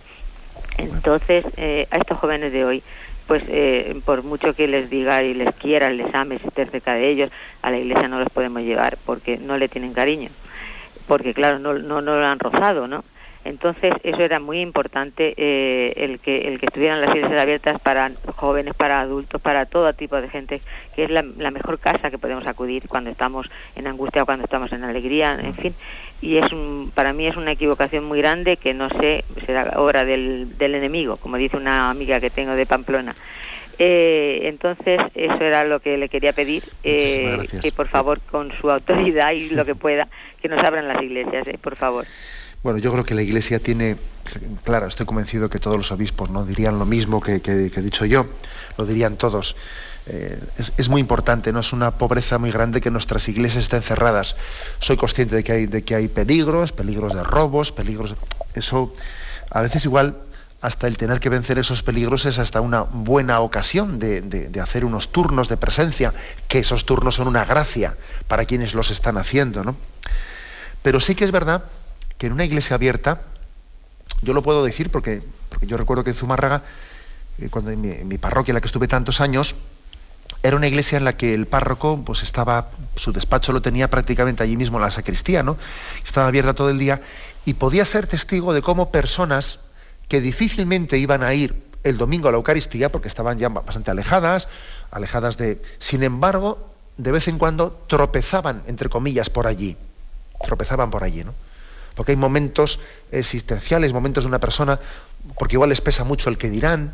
Entonces, eh, a estos jóvenes de hoy, pues eh, por mucho que les diga y les quiera, les ame, si esté cerca de ellos, a la iglesia no los podemos llevar porque no le tienen cariño, porque claro, no, no, no lo han rozado, ¿no? Entonces eso era muy importante eh, el que el que estuvieran las iglesias abiertas para jóvenes, para adultos, para todo tipo de gente, que es la, mejor casa que podemos acudir cuando estamos en angustia o cuando estamos en alegría, en fin. Y es para mí es una equivocación muy grande que no sé será obra del, del enemigo, como dice una amiga que tengo de Pamplona. Eh, entonces, eso era lo que le quería pedir, eh, que por favor, con su autoridad y lo que pueda, que nos abran las iglesias, eh, por favor. Bueno, yo creo que la Iglesia tiene, claro, estoy convencido que todos los obispos no dirían lo mismo que, he dicho yo, lo dirían todos. Eh, es, muy importante, no es una pobreza muy grande que nuestras iglesias estén cerradas. Soy consciente de que hay, de que hay peligros, peligros de robos, peligros. Eso, a veces igual, hasta el tener que vencer esos peligros es hasta una buena ocasión de, de hacer unos turnos de presencia, que esos turnos son una gracia para quienes los están haciendo, ¿no? Pero sí que es verdad que en una iglesia abierta, yo lo puedo decir porque, yo recuerdo que en Zumárraga, eh, cuando en mi, parroquia en la que estuve tantos años, era una iglesia en la que el párroco pues estaba su despacho lo tenía prácticamente allí mismo en la sacristía no estaba abierta todo el día y podía ser testigo de cómo personas que difícilmente iban a ir el domingo a la Eucaristía porque estaban ya bastante alejadas alejadas de sin embargo de vez en cuando tropezaban entre comillas por allí tropezaban por allí no porque hay momentos existenciales, momentos de una persona, porque igual les pesa mucho el que dirán,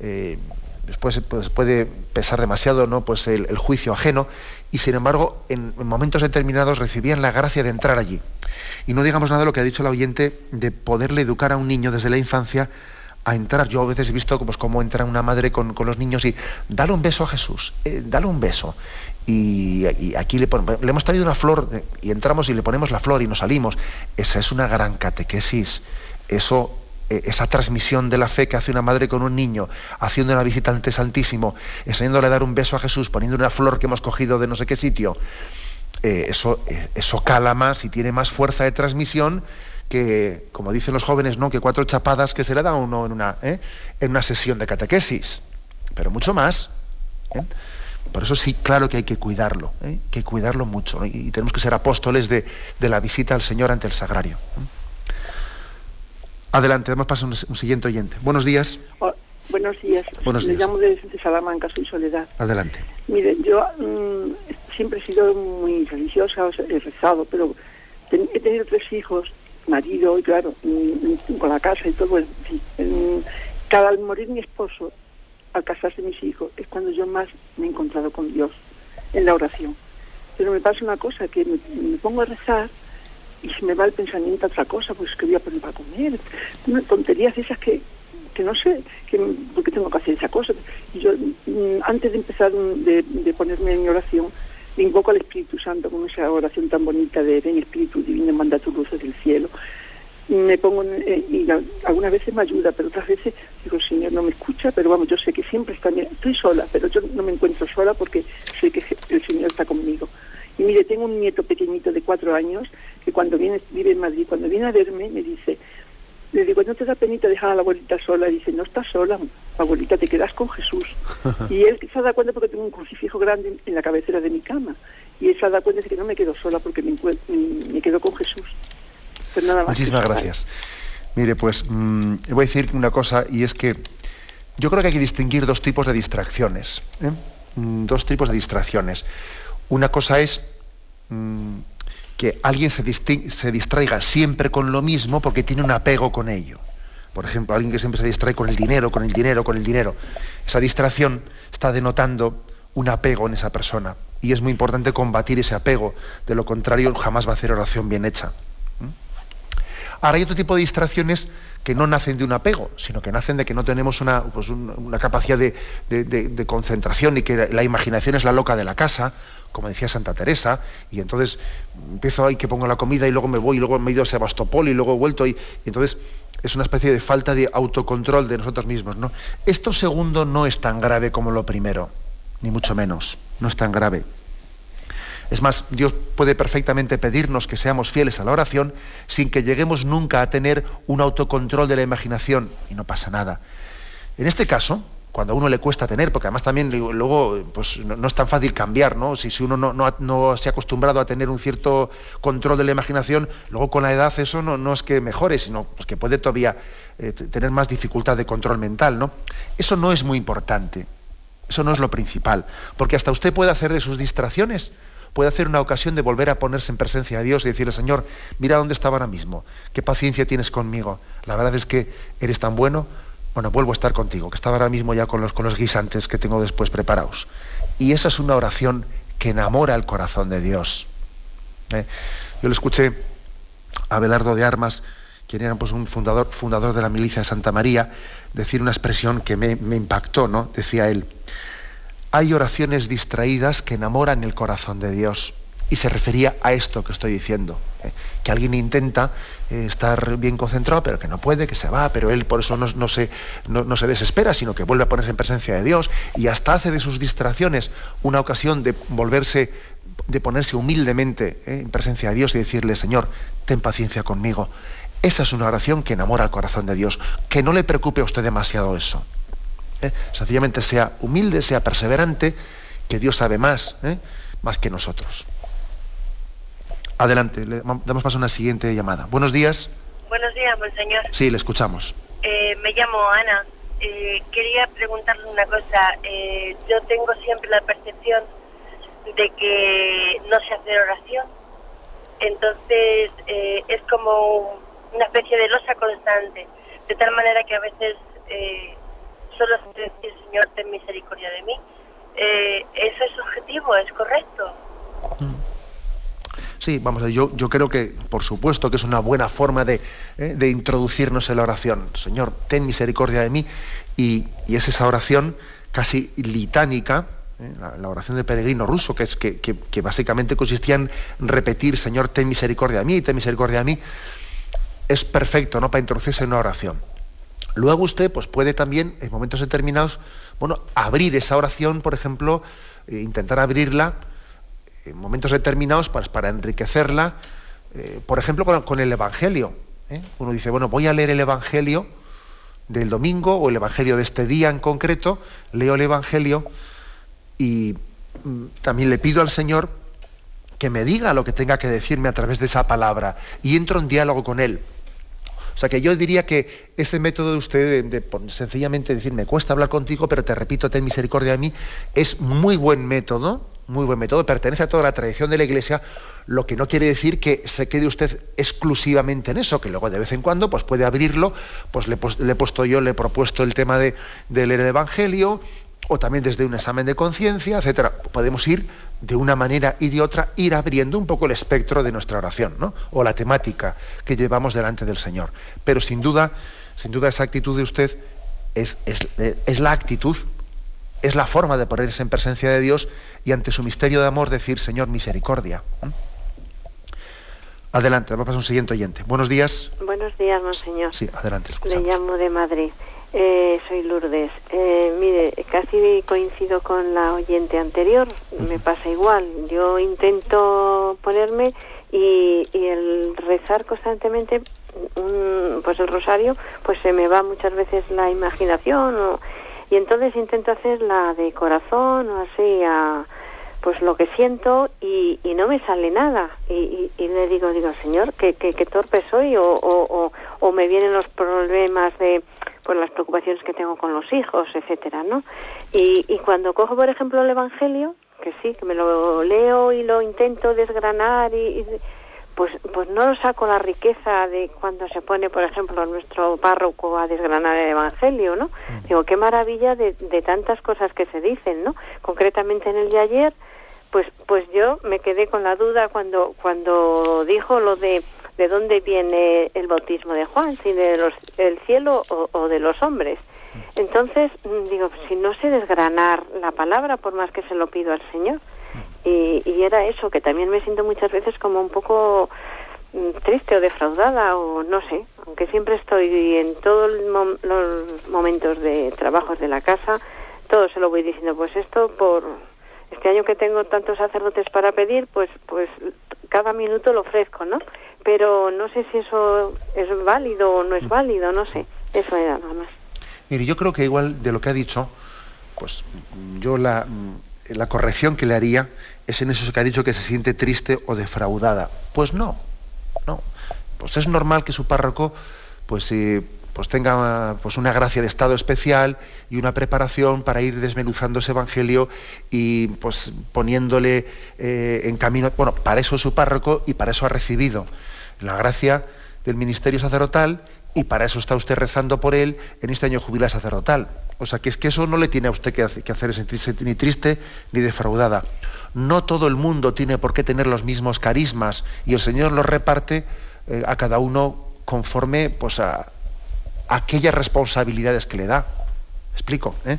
eh, después pues, puede pesar demasiado ¿no? pues el, juicio ajeno, y sin embargo en, momentos determinados recibían la gracia de entrar allí. Y no digamos nada de lo que ha dicho el oyente de poderle educar a un niño desde la infancia a entrar. Yo a veces he visto pues, cómo entra una madre con, los niños y dale un beso a Jesús, eh, dale un beso y, aquí le, le, hemos traído una flor y entramos y le ponemos la flor y nos salimos. Esa es una gran catequesis. Eso, eh, esa transmisión de la fe que hace una madre con un niño, haciendo una visita ante Santísimo, enseñándole a dar un beso a Jesús, poniendo una flor que hemos cogido de no sé qué sitio, eh, eso, eh, eso cala más y tiene más fuerza de transmisión que, como dicen los jóvenes, ¿no? que cuatro chapadas que se le da a uno en una, en una sesión de catequesis. Pero mucho más. Por eso sí, claro que hay que cuidarlo, ¿eh? que cuidarlo mucho. Y tenemos que ser apóstoles de, la visita al Señor ante el sagrario. Adelante, vamos a pasar un, un siguiente oyente. Buenos días. Oh, buenos días. Buenos días. Me llamo de, Salamanca, soy Soledad. Adelante. Mire, yo mm, siempre he sido muy religiosa, he rezado, pero he tenido tres hijos, marido, y claro, con la casa y todo. cada al morir mi esposo, al casarse mis hijos, es cuando yo más me he encontrado con Dios, en la oración. Pero me pasa una cosa, que me, pongo a rezar y se me va el pensamiento a otra cosa, pues que voy a poner para comer, tonterías esas que, que no sé, que, por qué tengo que hacer esa cosa. Y yo, mm, antes de empezar de, de ponerme en oración, invoco al Espíritu Santo con esa oración tan bonita de ven Espíritu Divino, manda tus luces del cielo me pongo eh, y algunas veces me ayuda, pero otras veces digo, Señor, no me escucha, pero vamos, yo sé que siempre está, estoy sola, pero yo no me encuentro sola porque sé que el Señor está conmigo. Y mire, tengo un nieto pequeñito de cuatro años que cuando viene, vive en Madrid, cuando viene a verme me dice, le digo, ¿no te da penita dejar a la abuelita sola? Y dice, no estás sola, abuelita, te quedas con Jesús. y él se da cuenta porque tengo un crucifijo grande en la cabecera de mi cama. Y él se da cuenta de que no me quedo sola porque me, me quedo con Jesús. Pues Muchísimas gracias. Mire, pues mm, voy a decir una cosa y es que yo creo que hay que distinguir dos tipos de distracciones. ¿eh? Mm, dos tipos de distracciones. Una cosa es mm, que alguien se, distraiga siempre con lo mismo porque tiene un apego con ello. Por ejemplo, alguien que siempre se distrae con el dinero, con el dinero, con el dinero. Esa distracción está denotando un apego en esa persona. Y es muy importante combatir ese apego. De lo contrario, jamás va a hacer oración bien hecha. Ahora hay otro tipo de distracciones que no nacen de un apego, sino que nacen de que no tenemos una, pues una capacidad de, concentración y que la imaginación es la loca de la casa, como decía Santa Teresa, y entonces empiezo ahí que pongo la comida y luego me voy y luego me he ido a Sebastopol y luego he vuelto y, y entonces es una especie de falta de autocontrol de nosotros mismos. ¿no? Esto segundo no es tan grave como lo primero, ni mucho menos, no es tan grave. Es más, Dios puede perfectamente pedirnos que seamos fieles a la oración sin que lleguemos nunca a tener un autocontrol de la imaginación y no pasa nada. En este caso, cuando a uno le cuesta tener, porque además también luego pues, no, es tan fácil cambiar, ¿no? Si, uno no, no, se ha acostumbrado a tener un cierto control de la imaginación, luego con la edad eso no, no es que mejore, sino pues, que puede todavía eh, tener más dificultad de control mental, ¿no? Eso no es muy importante, eso no es lo principal, porque hasta usted puede hacer de sus distracciones, puede hacer una ocasión de volver a ponerse en presencia de Dios y decirle, Señor, mira dónde estaba ahora mismo, qué paciencia tienes conmigo, la verdad es que eres tan bueno, bueno, vuelvo a estar contigo, que estaba ahora mismo ya con los, con los guisantes que tengo después preparados. Y esa es una oración que enamora el corazón de Dios. ¿eh? Yo le escuché a Abelardo de Armas, quien era pues, un fundador, fundador de la milicia de Santa María, decir una expresión que me, me impactó, ¿no? Decía él, hay oraciones distraídas que enamoran el corazón de Dios. Y se refería a esto que estoy diciendo, ¿eh? que alguien intenta eh, estar bien concentrado, pero que no puede, que se va, pero él por eso no, se, desespera, sino que vuelve a ponerse en presencia de Dios y hasta hace de sus distracciones una ocasión de volverse, de ponerse humildemente ¿eh? en presencia de Dios y decirle, Señor, ten paciencia conmigo. Esa es una oración que enamora al corazón de Dios. Que no le preocupe a usted demasiado eso. Sencillamente sea humilde, sea perseverante, que Dios sabe más, más que nosotros. Adelante, le damos paso a una siguiente llamada. Buenos días. Buenos días, señor. Sí, le escuchamos. Eh, me llamo Ana. Eh, quería preguntarle una cosa. Eh, yo tengo siempre la percepción de que no sé hacer oración. Entonces es como una especie de losa constante. De tal manera que a veces solo decir, Señor, ten misericordia de mí. ¿Eso es objetivo? ¿Es correcto? Mm. Sí, vamos a yo, yo creo que, por supuesto, que es una buena forma de, eh, introducirnos en la oración. Señor, ten misericordia de mí. Y, es esa oración casi litánica, eh, la, oración de peregrino ruso, que, es, que, que, básicamente consistía en repetir, Señor, ten misericordia de mí, ten misericordia de mí. Es perfecto, ¿no?, para introducirse en una oración. Luego usted, pues puede también, en momentos determinados, bueno, abrir esa oración, por ejemplo, eh, intentar abrirla en momentos determinados para, para enriquecerla, eh, por ejemplo, con, el Evangelio. ¿eh? Uno dice, bueno, voy a leer el Evangelio del domingo o el Evangelio de este día en concreto, leo el Evangelio y mm, también le pido al Señor que me diga lo que tenga que decirme a través de esa palabra y entro en diálogo con Él. O sea que yo diría que ese método de usted de, de, sencillamente decir me cuesta hablar contigo, pero te repito, ten misericordia de mí, es muy buen método muy buen método, pertenece a toda la tradición de la Iglesia, lo que no quiere decir que se quede usted exclusivamente en eso, que luego de vez en cuando pues puede abrirlo, pues le, he puesto yo, le he propuesto el tema de, leer el Evangelio, o también desde un examen de conciencia, etcétera. Podemos ir de una manera y de otra, ir abriendo un poco el espectro de nuestra oración, ¿no? O la temática que llevamos delante del Señor. Pero sin duda, sin duda esa actitud de usted es, es la actitud es la forma de ponerse en presencia de Dios y ante su misterio de amor decir, Señor, misericordia. Adelante, vamos a un siguiente oyente. Buenos días. Buenos días, monseñor. Sí, adelante. Le llamo de Madrid. Eh, soy Lourdes. Eh, mire, casi coincido con la oyente anterior. Me pasa igual. Yo intento ponerme y, el rezar constantemente, pues el rosario, pues se me va muchas veces la imaginación o, y entonces intento hacer la de corazón o así a pues lo que siento y, y no me sale nada y, y, le digo digo señor que, que, torpe soy o, o, o, me vienen los problemas de pues las preocupaciones que tengo con los hijos etcétera no y, y cuando cojo por ejemplo el evangelio que sí que me lo leo y lo intento desgranar y pues, pues no saco la riqueza de cuando se pone, por ejemplo, nuestro párroco a desgranar el Evangelio, ¿no? Mm. Digo, qué maravilla de, de tantas cosas que se dicen, ¿no? Concretamente en el de ayer, pues, pues yo me quedé con la duda cuando, cuando dijo lo de de dónde viene el bautismo de Juan, si de los, del cielo o, de los hombres. Mm. Entonces, digo, si no sé desgranar la palabra, por más que se lo pido al Señor, y, era eso, que también me siento muchas veces como un poco mm, triste o defraudada o no sé, aunque siempre estoy en todos los momentos de trabajos de la casa, todo se lo voy diciendo, pues esto por este año que tengo tantos sacerdotes para pedir, pues pues cada minuto lo ofrezco, ¿no? Pero no sé si eso es válido o no es válido, no sé, eso era nada más. Mire, yo creo que igual de lo que ha dicho, pues yo la, la corrección que le haría es en eso que ha dicho que se siente triste o defraudada. Pues no, no. Pues es normal que su párroco pues, eh, pues tenga pues una gracia de estado especial y una preparación para ir desmenuzando ese evangelio y pues poniéndole eh, en camino. Bueno, para eso es su párroco y para eso ha recibido la gracia del ministerio sacerdotal y para eso está usted rezando por él en este año jubilar sacerdotal. O sea, que es que eso no le tiene a usted que, hacer sentirse ni triste ni defraudada. No todo el mundo tiene por qué tener los mismos carismas y el Señor los reparte eh, a cada uno conforme pues, a, aquellas responsabilidades que le da. Explico? ¿eh?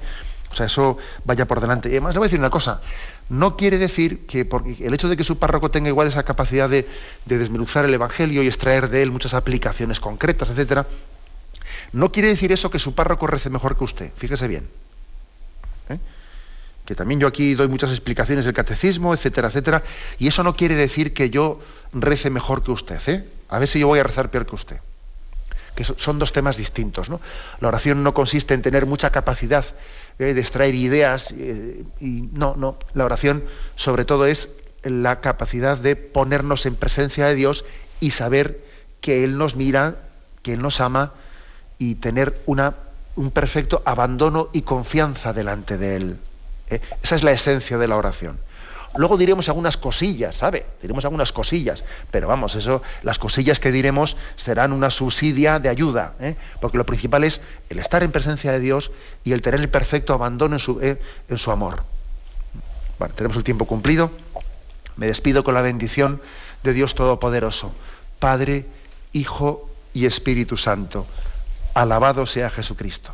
O sea, eso vaya por delante. Y además le voy a decir una cosa. No quiere decir que porque el hecho de que su párroco tenga igual esa capacidad de, de desmenuzar el Evangelio y extraer de él muchas aplicaciones concretas, etcétera, no quiere decir eso que su párroco rece mejor que usted, fíjese bien. ¿eh? Que también yo aquí doy muchas explicaciones del catecismo, etcétera, etcétera, y eso no quiere decir que yo rece mejor que usted. ¿eh? A ver si yo voy a rezar peor que usted. Que son dos temas distintos. ¿no? La oración no consiste en tener mucha capacidad ¿eh? de extraer ideas, y no, no. La oración, sobre todo, es la capacidad de ponernos en presencia de Dios y saber que Él nos mira, que Él nos ama, y tener una, un perfecto abandono y confianza delante de Él. ¿eh? Esa es la esencia de la oración. Luego diremos algunas cosillas, ¿sabe? Diremos algunas cosillas, pero vamos, eso, las cosillas que diremos serán una subsidia de ayuda, ¿eh? porque lo principal es el estar en presencia de Dios y el tener el perfecto abandono en su, ¿eh? en su amor. Bueno, tenemos el tiempo cumplido. Me despido con la bendición de Dios Todopoderoso, Padre, Hijo y Espíritu Santo. Alabado sea Jesucristo.